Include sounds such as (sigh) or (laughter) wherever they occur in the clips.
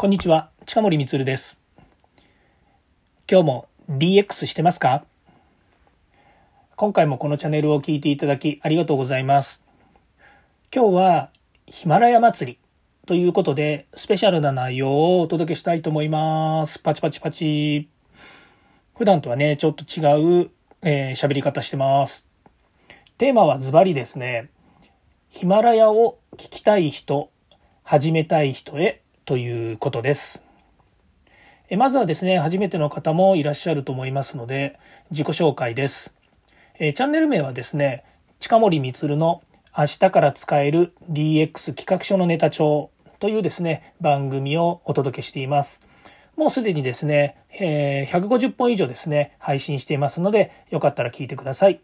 こんにちは、近森光です。今日も DX してますか？今回もこのチャンネルを聞いていただきありがとうございます。今日はヒマラヤ祭りということでスペシャルな内容をお届けしたいと思います。パチパチパチ。普段とはね、ちょっと違うえー、喋り方してます。テーマはズバリですね、ヒマラヤを聞きたい人、始めたい人へということです。えまずはですね、初めての方もいらっしゃると思いますので、自己紹介です。えチャンネル名はですね、近森光の明日から使える DX 企画書のネタ帳というですね、番組をお届けしています。もうすでにですね、え150本以上ですね、配信していますので、よかったら聞いてください。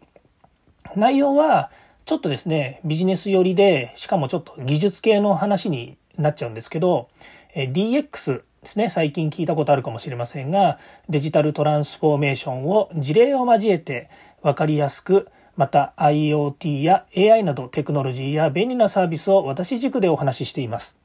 内容は、ちょっとですね、ビジネス寄りで、しかもちょっと技術系の話になっちゃうんですけど、え DX ですね、最近聞いたことあるかもしれませんが、デジタルトランスフォーメーションを事例を交えて分かりやすく、また IoT や AI などテクノロジーや便利なサービスを私軸でお話ししています。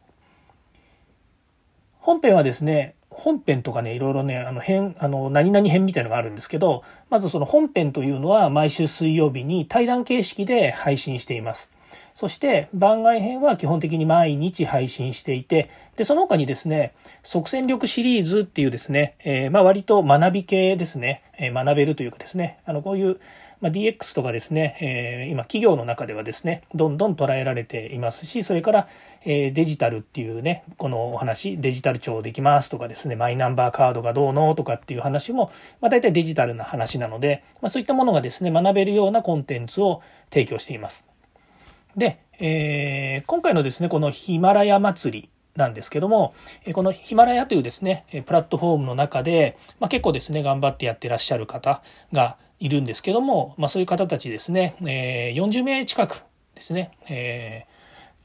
本編はですね、本編とかね、いろいろね、あの、編、あの、何々編みたいのがあるんですけど、まずその本編というのは毎週水曜日に対談形式で配信しています。そして番外編は基本的に毎日配信していて、で、その他にですね、即戦力シリーズっていうですね、えー、まあ割と学び系ですね、えー、学べるというかですね、あの、こういう、まあ、DX とかですね、えー、今企業の中ではですね、どんどん捉えられていますし、それから、えー、デジタルっていうね、このお話、デジタル庁できますとかですね、マイナンバーカードがどうのとかっていう話も、まあ大体デジタルな話なので、まあそういったものがですね、学べるようなコンテンツを提供しています。で、えー、今回のですね、このヒマラヤ祭りなんですけども、このヒマラヤというですね、プラットフォームの中で、まあ、結構ですね、頑張ってやってらっしゃる方がいるんですけども、まあ、そういう方たちですね、えー、40名近くですね、え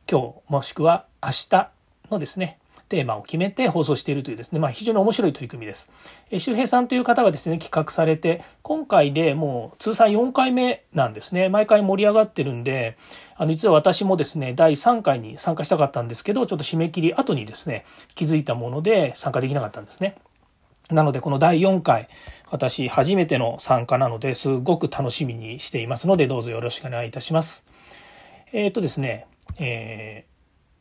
ー、今日もしくは明日のですね、テーマを決めて放送しているというですね、まあ、非常に面白い取り組みです。え周平さんという方がですね、企画されて、今回でもう通算4回目なんですね。毎回盛り上がってるんで、あの、実は私もですね、第3回に参加したかったんですけど、ちょっと締め切り後にですね、気づいたもので参加できなかったんですね。なので、この第4回、私初めての参加なので、すごく楽しみにしていますので、どうぞよろしくお願いいたします。えっ、ー、とですね、え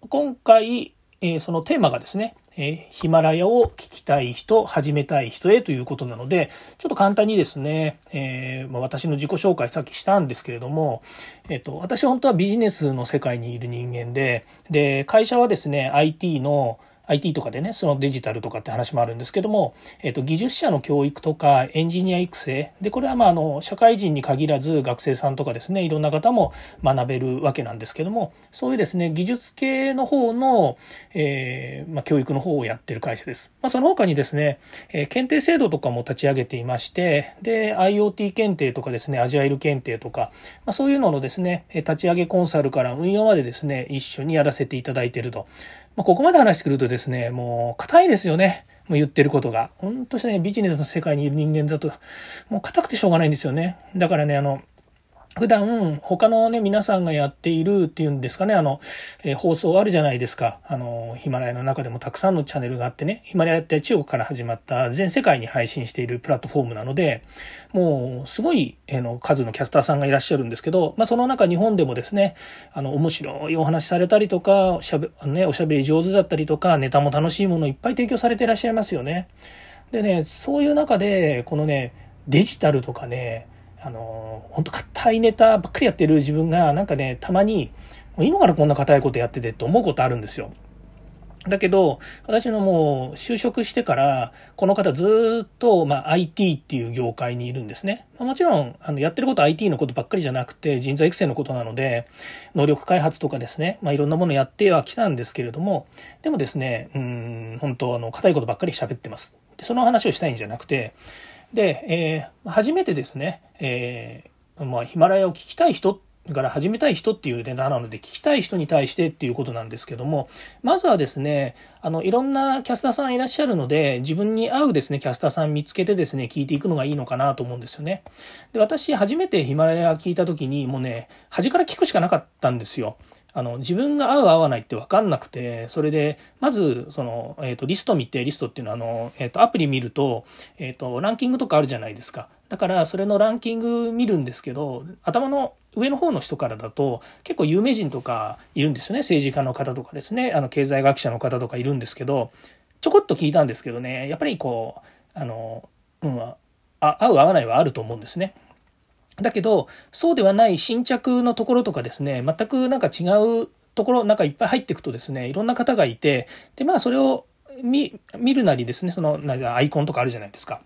ー、今回、えそのテーマがですね、えヒマラヤを聞きたい人、始めたい人へということなので、ちょっと簡単にですね、え、ま、私の自己紹介さっきしたんですけれども、えっ、と、私本当はビジネスの世界にいる人間で、で、会社はですね、IT の IT とかでね、そのデジタルとかって話もあるんですけども、えっ、と、技術者の教育とかエンジニア育成、で、これはまあ、あの、社会人に限らず学生さんとかですね、いろんな方も学べるわけなんですけども、そういうですね、技術系の方の、えー、まあ、教育の方をやってる会社です。まあ、その他にですね、えー、検定制度とかも立ち上げていまして、で、IoT 検定とかですね、アジャイル検定とか、まあ、そういうののですね、立ち上げコンサルから運用までですね、一緒にやらせていただいていると。まあ、ここまで話してくるとですね、もう硬いですよね。もう言ってることが。本当にね、ビジネスの世界にいる人間だと、もう硬くてしょうがないんですよね。だからね、あの、普段、他のね、皆さんがやっているっていうんですかね、あの、えー、放送あるじゃないですか。あの、ヒマラヤの中でもたくさんのチャンネルがあってね、ヒマラヤって中国から始まった全世界に配信しているプラットフォームなので、もう、すごい、えー、の、数のキャスターさんがいらっしゃるんですけど、まあ、その中日本でもですね、あの、面白いお話されたりとか、しゃべ、ね、おしゃべり上手だったりとか、ネタも楽しいものいっぱい提供されていらっしゃいますよね。でね、そういう中で、このね、デジタルとかね、あの、本当硬いネタばっかりやってる自分が、なんかね、たまに、いいのかなこんな硬いことやっててって思うことあるんですよ。だけど、私のもう就職してから、この方ずっと、まあ、IT っていう業界にいるんですね。まあ、もちろん、あの、やってること IT のことばっかりじゃなくて、人材育成のことなので、能力開発とかですね、まあ、いろんなものやってはきたんですけれども、でもですね、うん、本当あの、硬いことばっかり喋ってます。で、その話をしたいんじゃなくて、で、えー、初めてですね、えー、まあ、ヒマラヤを聞きたい人っから始めたい人っていうネタなので聞きたい人に対してっていうことなんですけどもまずはですねあのいろんなキャスターさんいらっしゃるので自分に合うですねキャスターさん見つけてですね聞いていくのがいいのかなと思うんですよね。で私初めてヒマラヤ聞いた時にもうね端から聞くしかなかったんですよ。あの自分が合う合わないって分かんなくてそれでまずその、えーと、リスト見てリストっていうのはあの、えーと、アプリ見ると,、えーとランキングとかあるじゃないですかだからそれのランキング見るんですけど頭の上の方の人からだと結構有名人とかいるんですよね。政治家の方とかですね。あの経済学者の方とかいるんですけどちょこっと聞いたんですけどね。やっぱりこうあの、うん、あ合う合わないはあると思うんですね。だけどそうではない新着のところとかですね。全くなんか違うところなんかいっぱい入っていくとですねいろんな方がいてでまあそれを見るなりですね。そのなんかアイコンとかあるじゃないですか。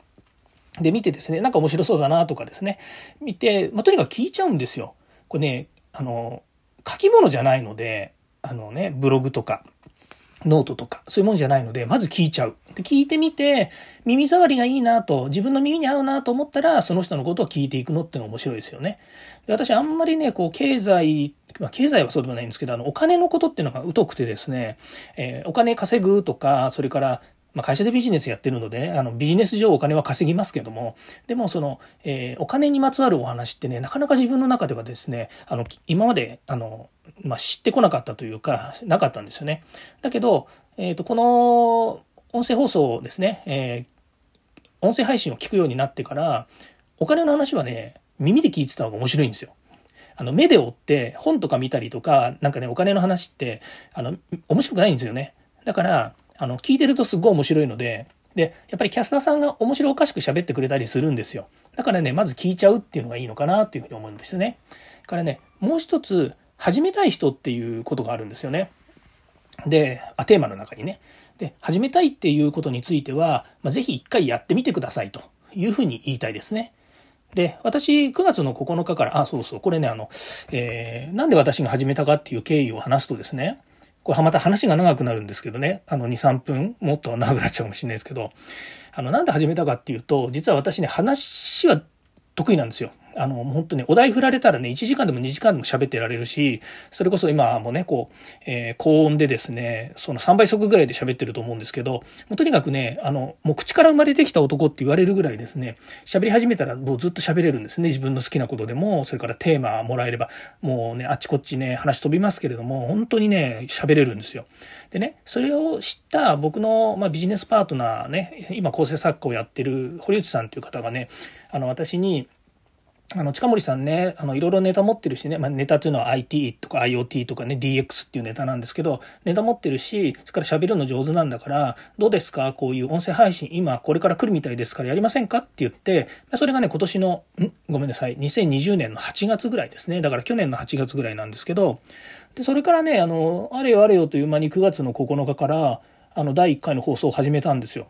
で見てですねなんか面白そうだなとかですね見て、まあ、とにかく聞いちゃうんですよ。これねあの書き物じゃないのであのねブログとかノートとか、そういうもんじゃないので、まず聞いちゃう。で聞いてみて、耳障りがいいなと、自分の耳に合うなと思ったら、その人のことを聞いていくのってのが面白いですよね。で私、あんまりね、こう、経済、まあ、経済はそうでもないんですけど、あの、お金のことっていうのが疎くてですね、えー、お金稼ぐとか、それから、まあ、会社でビジネスやってるので、あのビジネス上お金は稼ぎますけどもでもその、えー、お金にまつわるお話ってねなかなか自分の中ではですねあの今まであの、まあ、知ってこなかったというかなかったんですよね。だけど、えーと、この音声放送ですね、えー、音声配信を聞くようになってからお金の話はね耳で聞いてた方が面白いんですよ。あの目で追って本とか見たりとかなんかねお金の話ってあの面白くないんですよね。だからあの、聞いてるとすっごい面白いので、で、やっぱりキャスターさんが面白おかしく喋ってくれたりするんですよ。だからね、まず聞いちゃうっていうのがいいのかなっていうふうに思うんですね。からね、もう一つ、始めたい人っていうことがあるんですよね。で、あ、テーマの中にね。で、始めたいっていうことについては、まあ、ぜひ一回やってみてくださいというふうに言いたいですね。で、私、9月の9日から、あ、そうそう、これね、あの、えー、なんで私が始めたかっていう経緯を話すとですね、これまた話が長くなるんですけどね、あの2、3分、もっと長くなっちゃうかもしれないですけど、あの、なんで始めたかっていうと、実は私ね、話は得意なんですよ。あの、本当にお題振られたらね、1時間でも2時間でも喋ってられるし、それこそ今もね、こう、えー、高音でですね、その3倍速ぐらいで喋ってると思うんですけど、もうとにかくね、あの、もう口から生まれてきた男って言われるぐらいですね、喋り始めたらもうずっと喋れるんですね。自分の好きなことでも、それからテーマもらえれば、もうね、あっちこっちね、話飛びますけれども、本当にね、喋れるんですよ。でね、それを知った僕の、まあ、ビジネスパートナーね、今構成作家をやってる堀内さんという方がね、あの、私に、あの、近森さんね、あの、いろいろネタ持ってるしね、まあ、ネタっていうのは IT とか IoT とかね、DX っていうネタなんですけど、ネタ持ってるし、それから喋るの上手なんだから、どうですか？こういう音声配信、今これから来るみたいですからやりませんか？って言って、それがね、今年の、ん？ごめんなさい、2020年の8月ぐらいですね。だから去年の8月ぐらいなんですけど、で、それからね、あの、あれよあれよという間に9月の9日から、あの、第1回の放送を始めたんですよ。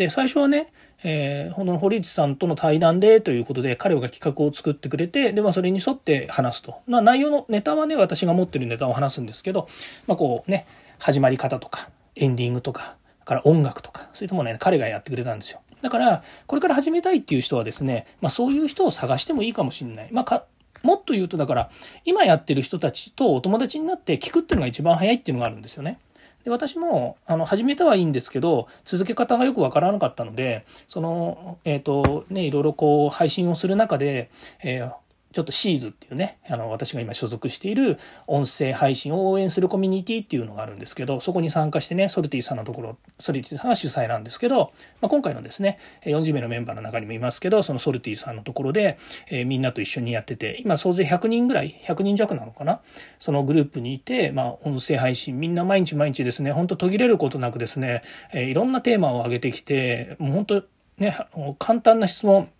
で、最初はね、えー、この堀内さんとの対談でということで彼が企画を作ってくれてで、まあ、それに沿って話すと、まあ、内容のネタはね私が持ってるネタを話すんですけど、まあ、こうね始まり方とかエンディングとかから音楽とかそういったものね彼がやってくれたんですよ。だからこれから始めたいっていう人はですね、まあ、そういう人を探してもいいかもしれない、まあ、かもっと言うとだから今やってる人たちとお友達になって聞くっていうのが一番早いっていうのがあるんですよね。で私もあの始めたはいいんですけど続け方がよくわからなかったのでそのえっ、ー、とねいろいろこう配信をする中で、えー、ちょっとシーズっていうね、あの、私が今所属している音声配信を応援するコミュニティっていうのがあるんですけど、そこに参加してね、ソルティさんのところ、ソルティさんが主催なんですけど、まあ、今回のですね、40名のメンバーの中にもいますけど、そのソルティさんのところで、えー、みんなと一緒にやってて、今総勢100人ぐらい、100人弱なのかな、そのグループにいて、まあ、音声配信、みんな毎日毎日ですね、ほんと途切れることなくですね、えー、いろんなテーマを上げてきて、もう本当ね、あの簡単な質問、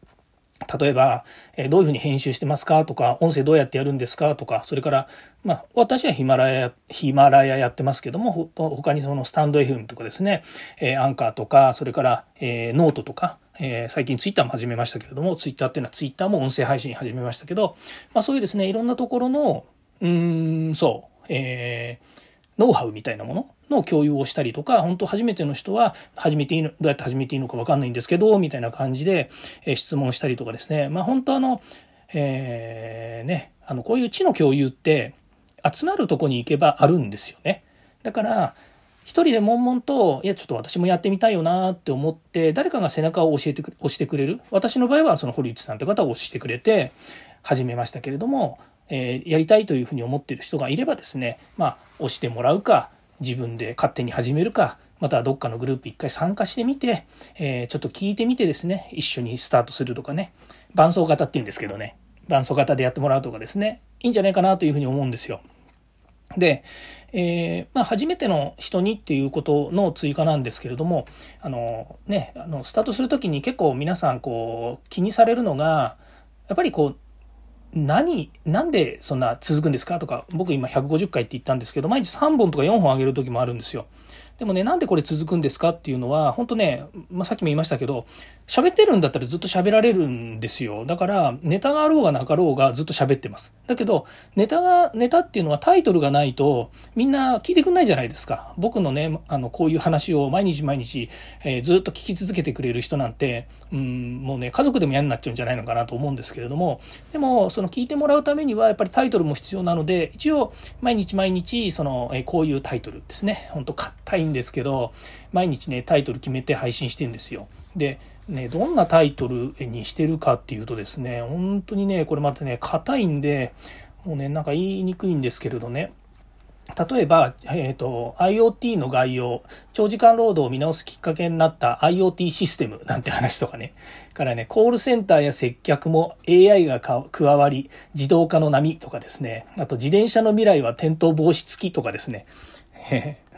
例えば、えどういうふうに編集してますかとか、音声どうやってやるんですかとか、それから、まあ、私は himalaya、himalaya やってますけども、ほ他にそのスタンド FM とかですね、えアンカーとか、それから、えノートとか、え最近ツイッターも始めましたけれども、ツイッターっていうのはツイッターも音声配信始めましたけど、まあそういうですね、いろんなところの、うん、そう、えー、ノウハウみたいなものの共有をしたりとか、本当初めての人は始めていいの、どうやって始めていいのかわかんないんですけど、みたいな感じで、え質問したりとかですね。まあ本当あの、えー、ね、あの、こういう知の共有って、集まるとこに行けばあるんですよね。だから、一人で悶々と、いや、ちょっと私もやってみたいよなって思って、誰かが背中を教えてく押してくれる。私の場合は、その堀内さんという方を押してくれて、始めましたけれども、えー、やりたいというふうに思ってる人がいればですね、まあ、押してもらうか、自分で勝手に始めるか、またどっかのグループ一回参加してみて、えー、ちょっと聞いてみてですね、一緒にスタートするとかね、伴奏型っていうんですけどね、伴奏型でやってもらうとかですね、いいんじゃないかなというふうに思うんですよ。で、えー、まあ、初めての人にっていうことの追加なんですけれども、あのね、あの、スタートするときに結構皆さんこう、気にされるのが、やっぱりこう、何、なんでそんな続くんですか？とか、僕今150回って言ったんですけど、毎日3本とか4本上げる時もあるんですよ。でもね、なんでこれ続くんですか？っていうのは、本当ね、まあ、さっきも言いましたけど、喋ってるんだったらずっと喋られるんですよ。だから、ネタがあろうがなかろうがずっと喋ってます。だけど、ネタが、ネタっていうのはタイトルがないと、みんな聞いてくんないじゃないですか。僕のね、あの、こういう話を毎日毎日、えー、ずっと聞き続けてくれる人なんて、うん、もうね、家族でも嫌になっちゃうんじゃないのかなと思うんですけれども、でも、その聞いてもらうためには、やっぱりタイトルも必要なので、一応、毎日毎日、その、えー、こういうタイトルですね。本当硬いんですけど、毎日ね、タイトル決めて配信してんですよ。で、ね、どんなタイトルにしてるかっていうとですね、本当にね、これまたね、硬いんで、もうね、なんか言いにくいんですけれどね、例えば、えーと、IoT の概要長時間労働を見直すきっかけになった IoT システムなんて話とかね。からねコールセンターや接客も AI が加わり自動化の波とかですね。あと自転車の未来は転倒防止付きとかですね。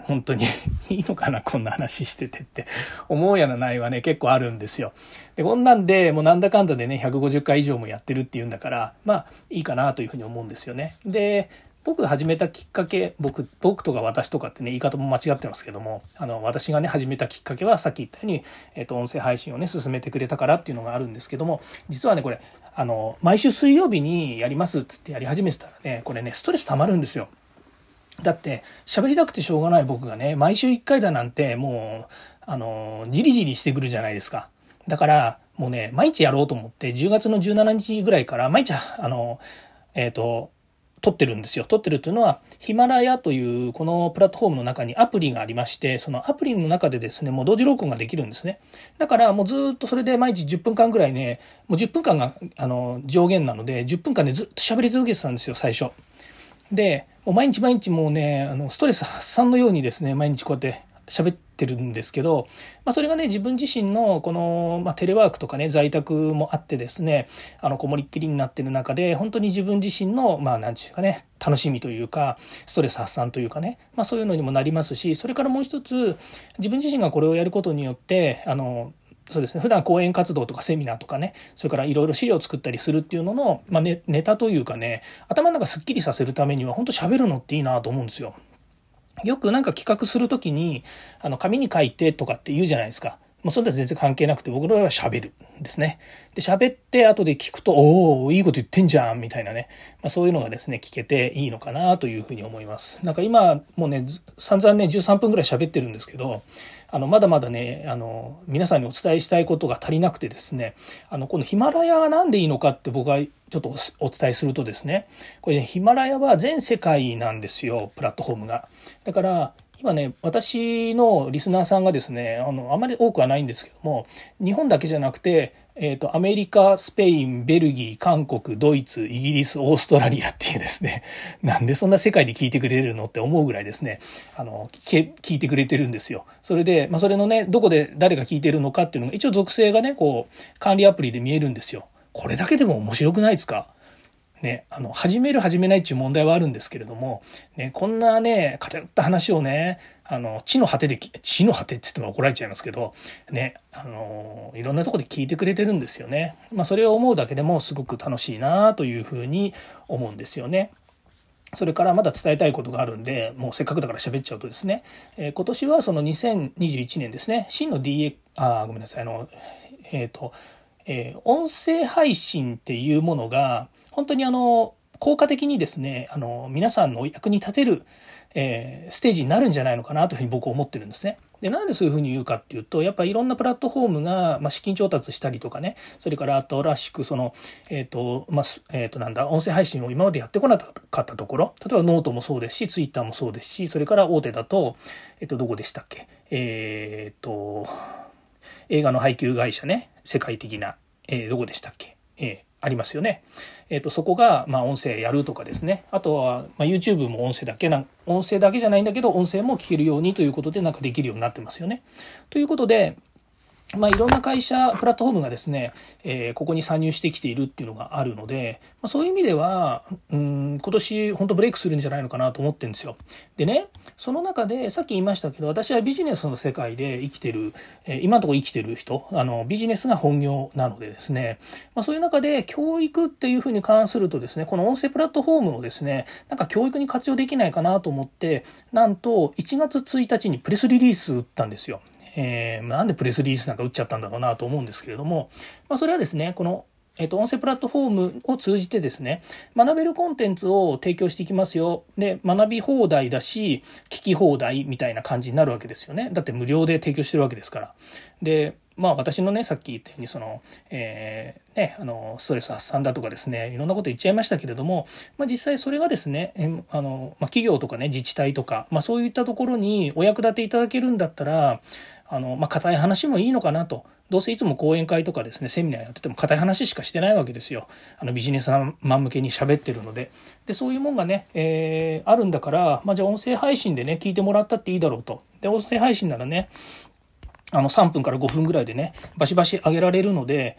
本当に (laughs) いいのかなこんな話しててって思うやらないはね結構あるんですよ。でこんなんでもうなんだかんだでね150回以上もやってるっていうんだからまあいいかなというふうに思うんですよね。で僕始めたきっかけ僕僕とか私とかってね言い方も間違ってますけどもあの私がね始めたきっかけはさっき言ったように、えー、と音声配信をね進めてくれたからっていうのがあるんですけども実はねこれあの毎週水曜日にやりますっつってやり始めてたらねこれねストレス溜まるんですよ。だって喋りたくてしょうがない僕がね毎週1回だなんてもうあのじりじりしてくるじゃないですかだからもうね毎日やろうと思って10月の17日ぐらいから毎日あのえっ、ー、と撮ってるんですよ。撮ってるというのは、ヒマラヤというこのプラットフォームの中にアプリがありまして、そのアプリの中でですね、もう同時録音ができるんですね。だからもうずっとそれで毎日10分間ぐらいね、もう10分間があの上限なので、10分間でずっと喋り続けてたんですよ、最初。で、もう毎日毎日もうね、あの、ストレス発散のようにですね、毎日こうやって喋ってるんですけど、まあ、それがね、自分自身のこの、まあ、テレワークとかね、在宅もあってですね、あの、こもりっきりになってる中で、本当に自分自身の、まあ、なんていうかね、楽しみというか、ストレス発散というかね、まあ、そういうのにもなりますし、それからもう一つ、自分自身がこれをやることによって、あの、そうですね普段講演活動とかセミナーとかねそれからいろいろ資料を作ったりするっていうのの、まあネ、ネタというかね頭の中すっきりさせるためには本当喋るのっていいなと思うんですよ。よくなんか企画する時にあの紙に書いてとかって言うじゃないですか。もうそれとは全然関係なくて、僕の場合は喋るんですね。で、喋って後で聞くと、おおいいこと言ってんじゃんみたいなね。まあ、そういうのがですね、聞けていいのかなというふうに思います。なんか今、もうね、散々ね、13分ぐらい喋ってるんですけど、あの、まだまだね、あの、皆さんにお伝えしたいことが足りなくてですね、あの、このヒマラヤが何でいいのかって僕はちょっとお伝えするとですね、これね、ヒマラヤは全世界なんですよ、プラットフォームが。だから、今ね、私のリスナーさんがですね、あの、あまり多くはないんですけども、日本だけじゃなくて、えっ、ー、と、アメリカ、スペイン、ベルギー、韓国、ドイツ、イギリス、オーストラリアっていうですね、(laughs) なんでそんな世界で聞いてくれるのって思うぐらいですね、あの、聞いてくれてるんですよ。それで、まあ、それのね、どこで誰が聞いてるのかっていうのが、一応属性がね、こう、管理アプリで見えるんですよ。これだけでも面白くないですか？ね、あの、始める始めないっていう問題はあるんですけれども、ね、こんなね、偏った話をね、あの、地の果てで、地の果てって言っても怒られちゃいますけど、ね、あの、いろんなとこで聞いてくれてるんですよね。まあ、それを思うだけでもすごく楽しいなというふうに思うんですよね。それからまだ伝えたいことがあるんで、もうせっかくだから喋っちゃうとですね、えー、今年はその2021年ですね、真の DA、あ、ごめんなさい、あの、えっ、ー、と、えー、音声配信っていうものが、本当にあの、効果的にですね、あの、皆さんの役に立てる、えー、ステージになるんじゃないのかなというふうに僕は思ってるんですね。で、なんでそういうふうに言うかっていうと、やっぱいろんなプラットフォームが、まあ、資金調達したりとかね、それから新しくその、えっ、ー、と、まあ、えっ、ー、となんだ、音声配信を今までやってこなかったところ、例えばノートもそうですし、ツイッターもそうですし、それから大手だと、えっ、ー、と、どこでしたっけ？えっ、と、映画の配給会社ね、世界的な、え、どこでしたっけ？えー、ありますよね。えっ、ー、と、そこが、まあ、音声やるとかですね。あとは、まあ、YouTube も音声だけな、音声だけじゃないんだけど、音声も聞けるようにということで、なんかできるようになってますよね。ということで、まあ、いろんな会社、プラットフォームがですね、えー、ここに参入してきているっていうのがあるので、まあ、そういう意味では、うん、今年本当ブレイクするんじゃないのかなと思ってるんですよ。でね、その中で、さっき言いましたけど、私はビジネスの世界で生きてる、えー、今のところ生きてる人、あの、ビジネスが本業なのでですね、まあ、そういう中で教育っていうふうに関するとですね、この音声プラットフォームをですね、なんか教育に活用できないかなと思って、なんと1月1日にプレスリリース打ったんですよ。えー、なんでプレスリリースなんか打っちゃったんだろうなと思うんですけれども、まあ、それはですね、このえっと、音声プラットフォームを通じてですね、学べるコンテンツを提供していきますよ。で、学び放題だし、聞き放題みたいな感じになるわけですよね。だって無料で提供してるわけですから。で、まあ私のね、さっき言ったように、その、えー、ね、あの、ストレス発散だとかですね、いろんなこと言っちゃいましたけれども、まあ実際それがですね、えあの、まあ企業とかね、自治体とか、まあそういったところにお役立ていただけるんだったら、あの、まあ硬い話もいいのかなと。どうせいつも講演会とかですね、セミナーやってても硬い話しかしてないわけですよ。あのビジネスマン向けに喋ってるので。で、そういうもんがね、えー、あるんだから、まあじゃあ音声配信でね、聞いてもらったっていいだろうと。で、音声配信ならね、あの3分から5分ぐらいでね、バシバシ上げられるので、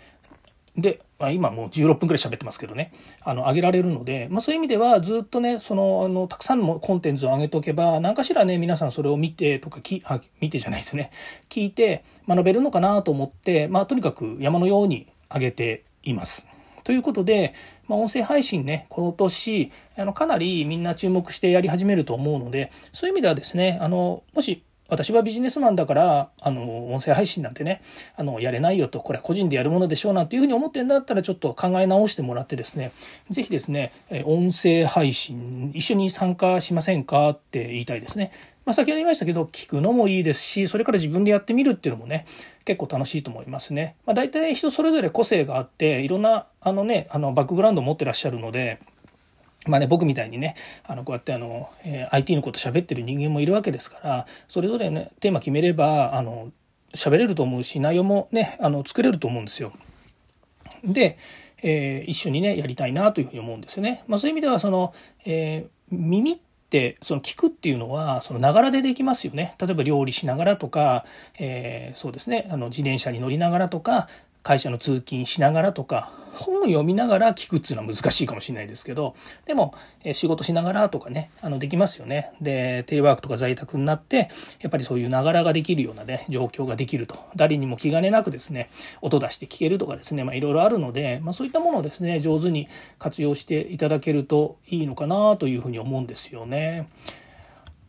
で、まあ、今もう16分ぐらい喋ってますけどね、あの、上げられるので、まあそういう意味ではずっとね、その、あの、たくさんのコンテンツを上げておけば、何かしらね、皆さんそれを見てとか、きあ見てじゃないですね、聞いて学べるのかなと思って、まあとにかく山のように上げています。ということで、まあ、音声配信ね、今年、あの、かなりみんな注目してやり始めると思うので、そういう意味ではですね、あの、もし私はビジネスマンだから、あの、音声配信なんてね、あの、やれないよと、これは個人でやるものでしょうなんていうふうに思ってんだったら、ちょっと考え直してもらってですね、ぜひですね、音声配信、一緒に参加しませんかって言いたいですね。まあ、先ほど言いましたけど、聞くのもいいですし、それから自分でやってみるっていうのもね、結構楽しいと思いますね。まあ、大体人それぞれ個性があって、いろんな、あのね、あの、バックグラウンドを持ってらっしゃるので、まあね、僕みたいにね、あの、こうやってあの、えー、IT のこと喋ってる人間もいるわけですから、それぞれね、テーマ決めれば、あの、喋れると思うし、内容もね、あの、作れると思うんですよ。で、えー、一緒にね、やりたいなというふうに思うんですよね。まあそういう意味では、その、えー、耳って、その聞くっていうのは、そのながらでできますよね。例えば料理しながらとか、えー、そうですね、あの、自転車に乗りながらとか、会社の通勤しながらとか、本を読みながら聞くっていうのは難しいかもしれないですけど、でも、え仕事しながらとかね、あの、できますよね。で、テレワークとか在宅になって、やっぱりそういうながらができるようなね、状況ができると。誰にも気兼ねなくですね、音出して聞けるとかですね、まあいろいろあるので、まあそういったものをですね、上手に活用していただけるといいのかなというふうに思うんですよね。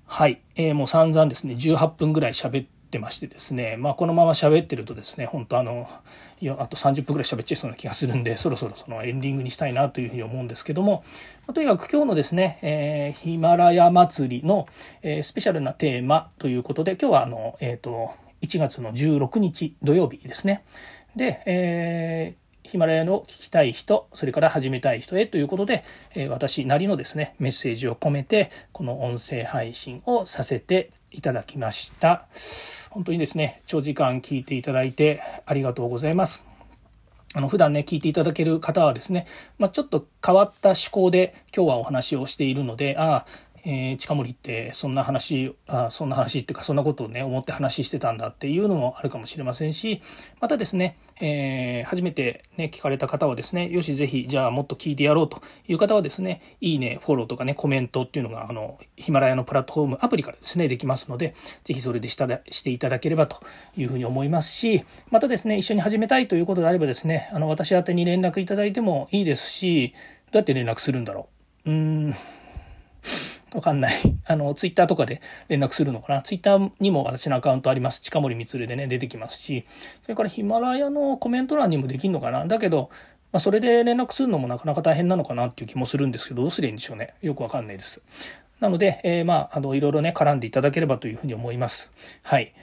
はい。えー、もう散々ですね、18分ぐらい喋ってってましてですね、まあ、このまま喋ってるとですね、本当あの、いや、あと30分ぐらい喋っちゃいそうな気がするんで、(laughs) そろそろそのエンディングにしたいなというふうに思うんですけども、まあ、とにかく今日のですね、えー、ヒマラヤ祭りの、えー、スペシャルなテーマということで、今日はあの、えっ、ー、と、1月の16日土曜日ですね。で、えーヒマラヤの聞きたい人、それから始めたい人へということで、え私なりのですね、メッセージを込めて、この音声配信をさせていただきました。本当にですね、長時間聞いていただいてありがとうございます。あの、普段ね、聞いていただける方はですね、まあ、ちょっと変わった思考で今日はお話をしているので、ああ、えー、近森ってそんな話あそんな話っていうかそんなことをね思って話してたんだっていうのもあるかもしれませんしまたですね、えー、初めてね聞かれた方はですねよしぜひじゃあもっと聞いてやろうという方はですねいいねフォローとかねコメントっていうのがあのヒマラヤのプラットフォームアプリからですねできますのでぜひそれでしたしていただければというふうに思いますしまたですね一緒に始めたいということであればですねあの私宛に連絡いただいてもいいですしどうやって連絡するんだろう。うーん。わかんない。(laughs) あの、ツイッターとかで連絡するのかな。ツイッターにも私のアカウントあります。近森光でね、出てきますし、それからヒマラヤのコメント欄にもできるのかな。だけど、まあ、それで連絡するのもなかなか大変なのかなっていう気もするんですけど、どうすりゃいいんでしょうね。よくわかんないです。なので、えー、まあ、あの、いろいろね、絡んでいただければというふうに思います。はい。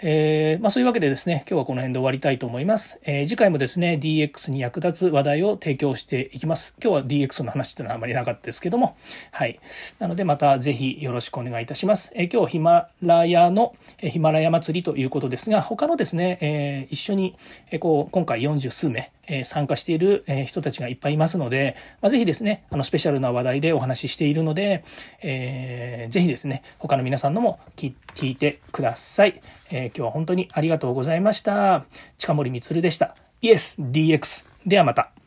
えー、まあ、そういうわけでですね、今日はこの辺で終わりたいと思います。えー、次回もですね、DX に役立つ話題を提供していきます。今日は DX の話っていうのはあまりなかったですけども、はい。なので、またぜひよろしくお願いいたします。えー、今日ヒマラヤの、えヒマラヤ祭りということですが、他のですね、えー、一緒に、えー、こう、今回40数名、え参加している人たちがいっぱいいますので、まあ、ぜひですね、あの、スペシャルな話題でお話ししているので、えー、ぜひですね、他の皆さんのも聞いてください。えー、今日は本当にありがとうございました。近森光でした。イエス DX。ではまた。